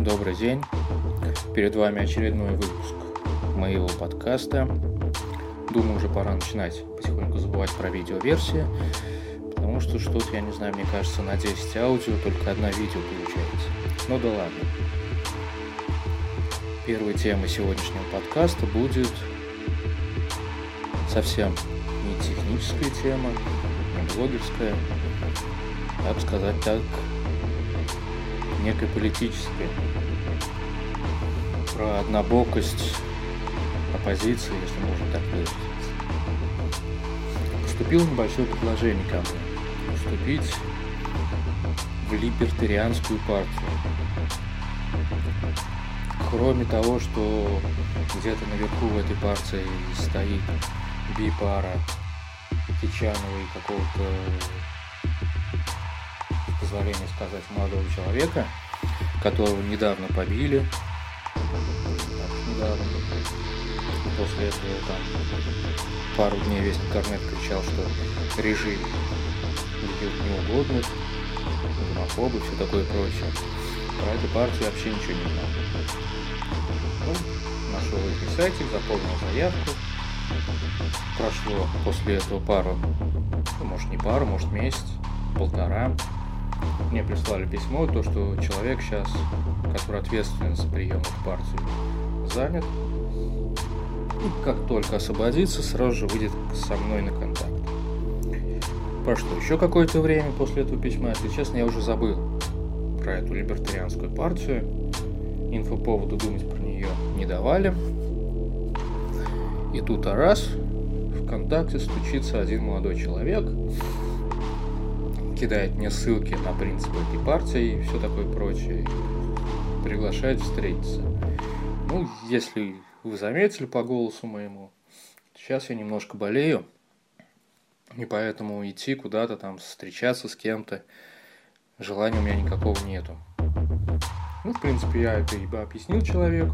Добрый день. Перед вами очередной выпуск моего подкаста. Думаю, уже пора начинать потихоньку забывать про видеоверсии, потому что что-то, я не знаю, мне кажется, на 10 аудио только одна видео получается. Ну да ладно. Первой темой сегодняшнего подкаста будет совсем не техническая тема, не блогерская, так сказать так, некой политической. Про однобокость оппозиции, если можно так выразиться. Поступило небольшое предложение ко мне вступить в либертарианскую партию. Кроме того, что где-то наверху в этой партии стоит бипара Кичанова и какого-то позволения сказать, молодого человека, которого недавно побили. После этого там пару дней весь интернет кричал, что режим неугодных, гомофобы, все такое прочее. Про эту партию вообще ничего не знал. Ну, нашел их сайтик, заполнил заявку. Прошло после этого пару, ну, может не пару, может месяц, полтора мне прислали письмо, то, что человек сейчас, который ответственен за прием в партию, занят. И как только освободится, сразу же выйдет со мной на контакт. Прошло еще какое-то время после этого письма, если честно, я уже забыл про эту либертарианскую партию. Инфоповоду думать про нее не давали. И тут а раз в ВКонтакте стучится один молодой человек, кидает мне ссылки на принципы этой партии и все такое прочее. Приглашает встретиться. Ну, если вы заметили по голосу моему, сейчас я немножко болею, и поэтому идти куда-то там встречаться с кем-то желания у меня никакого нету. Ну, в принципе, я это ибо объяснил человеку.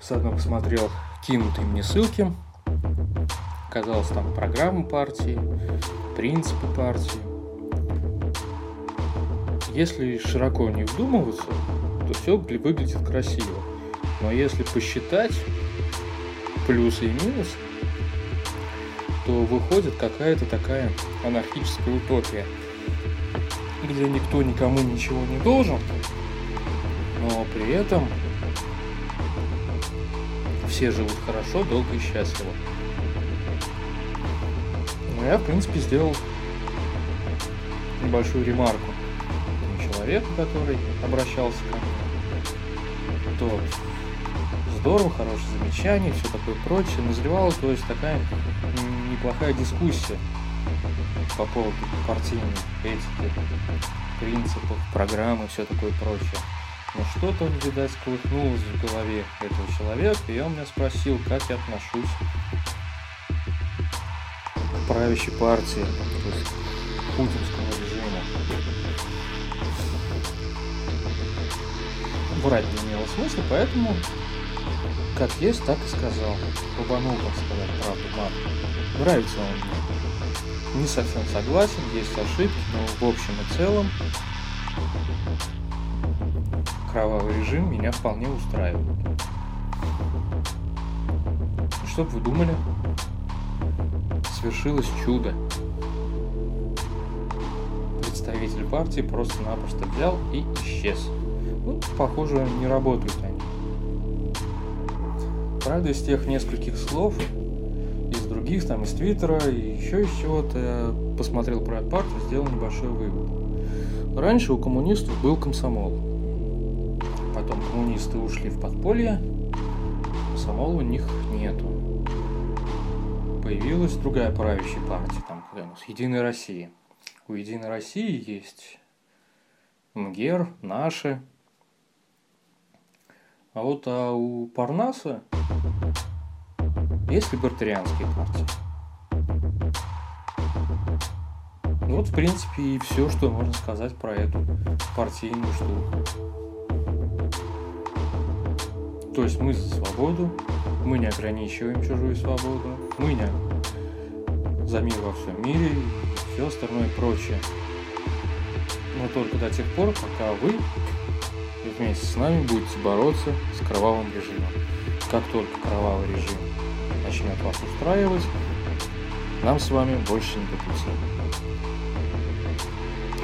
Заодно посмотрел кинутые мне ссылки. Оказалось, там программа партии, принципы партии. Если широко не вдумываться, то все выглядит красиво. Но если посчитать плюсы и минусы, то выходит какая-то такая анархическая утопия, где никто никому ничего не должен, но при этом все живут хорошо, долго и счастливо. Но я, в принципе, сделал небольшую ремарку человеку, который обращался ко мне. То здорово, хорошее замечание, все такое прочее. Назревала, то есть такая неплохая дискуссия по поводу партийной этики, принципов, программы, все такое прочее. Но что-то, видать, колыхнулось в голове этого человека, и он меня спросил, как я отношусь правящей партии, то есть путинскому режиму. Врать не имело смысла, поэтому как есть, так и сказал. Побанул, так сказать, правду матку. Нравится он мне. Не совсем согласен, есть ошибки, но в общем и целом кровавый режим меня вполне устраивает. Что бы вы думали? Свершилось чудо. Представитель партии просто-напросто взял и исчез. Ну, похоже, не работают они. Правда, из тех нескольких слов, из других, там, из Твиттера и еще из чего-то, я посмотрел про партию, сделал небольшой вывод. Раньше у коммунистов был комсомол. Потом коммунисты ушли в подполье, комсомола у них нету появилась другая правящая партия, там какая у нас, Единая Россия. У Единой России есть МГЕР, наши. А вот а у Парнаса есть либертарианские партии. Вот, в принципе, и все, что можно сказать про эту партийную штуку. То есть мы за свободу, мы не ограничиваем чужую свободу, мы не за мир во всем мире и все остальное прочее. Но только до тех пор, пока вы вместе с нами будете бороться с кровавым режимом. Как только кровавый режим начнет вас устраивать, нам с вами больше не по пути.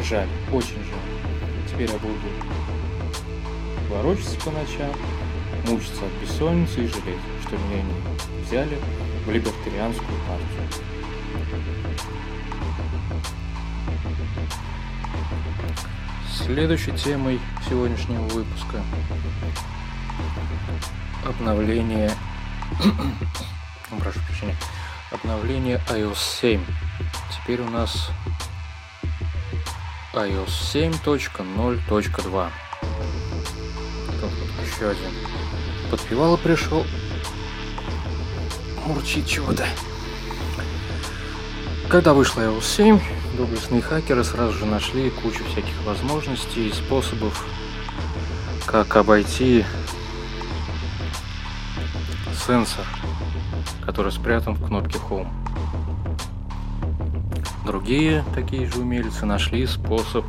Жаль, очень жаль. Теперь я буду ворочаться по ночам, мучиться от бессонницы и жалеть, что меня не взяли в либертарианскую партию. Следующей темой сегодняшнего выпуска обновление прошу прощения обновление iOS 7 теперь у нас iOS 7.0.2 еще один подпевало пришел. Мурчит чего-то. Когда вышла iOS 7 доблестные хакеры сразу же нашли кучу всяких возможностей и способов как обойти сенсор, который спрятан в кнопке Home. Другие такие же умельцы нашли способ,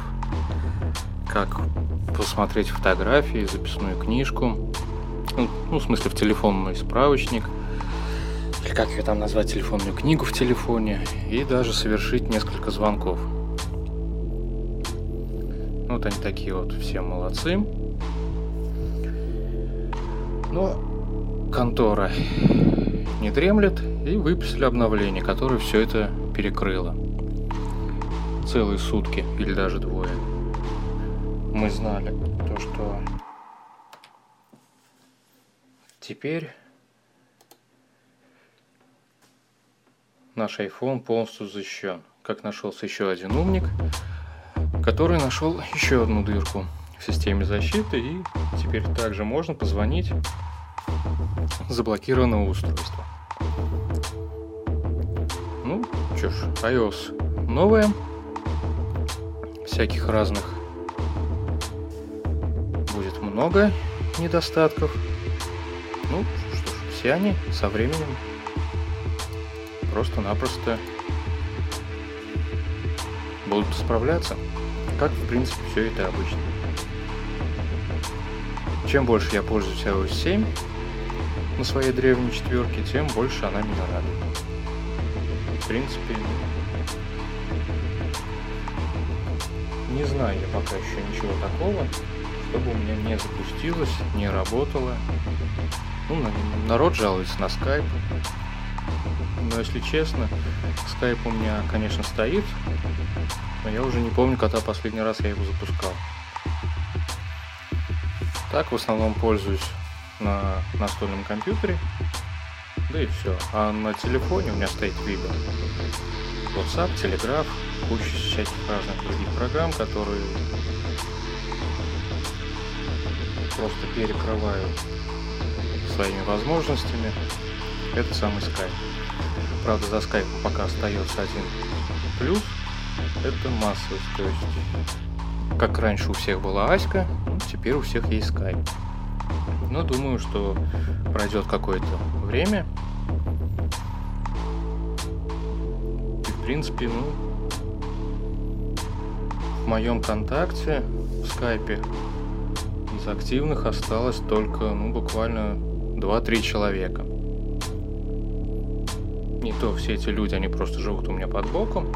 как посмотреть фотографии, записную книжку, ну, ну в смысле в телефонный справочник, или как ее там назвать, телефонную книгу в телефоне, и даже совершить несколько звонков. Вот они такие вот все молодцы. Но контора не дремлет и выпустили обновление, которое все это перекрыло. Целые сутки или даже двое. Мы знали то, что теперь наш iPhone полностью защищен. Как нашелся еще один умник, который нашел еще одну дырку в системе защиты, и теперь также можно позвонить заблокированного устройства. Ну, что ж, iOS новая, всяких разных будет много недостатков. Ну, все они со временем просто-напросто будут справляться, как в принципе все это обычно. Чем больше я пользуюсь iOS 7, на своей древней четверке, тем больше она меня радует. В принципе, не знаю я пока еще ничего такого, чтобы у меня не запустилось, не работало. Ну, народ жалуется на скайп. Но если честно, скайп у меня, конечно, стоит, но я уже не помню, когда последний раз я его запускал. Так в основном пользуюсь на настольном компьютере. Да и все. А на телефоне у меня стоит Viber. WhatsApp, Telegraph, куча всяких разных других программ, которые просто перекрывают своими возможностями этот самый Skype. Правда, за Skype пока остается один плюс, это массовость. То есть, как раньше у всех была Аська, ну, теперь у всех есть Skype. Но думаю, что пройдет какое-то время. И, в принципе, ну, в моем контакте в скайпе активных осталось только, ну, буквально 2-3 человека. Не то все эти люди, они просто живут у меня под боком.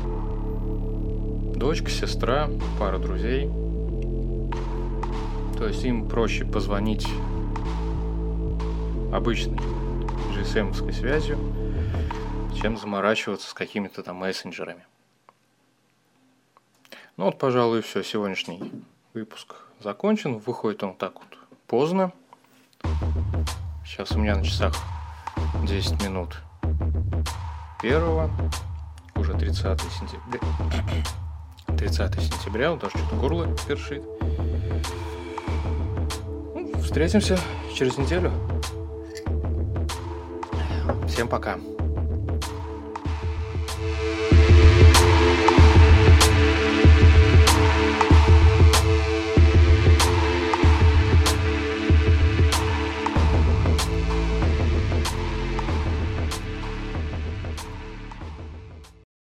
Дочка, сестра, пара друзей. То есть им проще позвонить обычной GSM связью, чем заморачиваться с какими-то там мессенджерами. Ну вот, пожалуй, все. Сегодняшний выпуск закончен. Выходит он так вот поздно. Сейчас у меня на часах 10 минут первого, уже 30 сентября. 30 сентября, вот даже что-то горло першит. Ну, встретимся через неделю. Всем пока.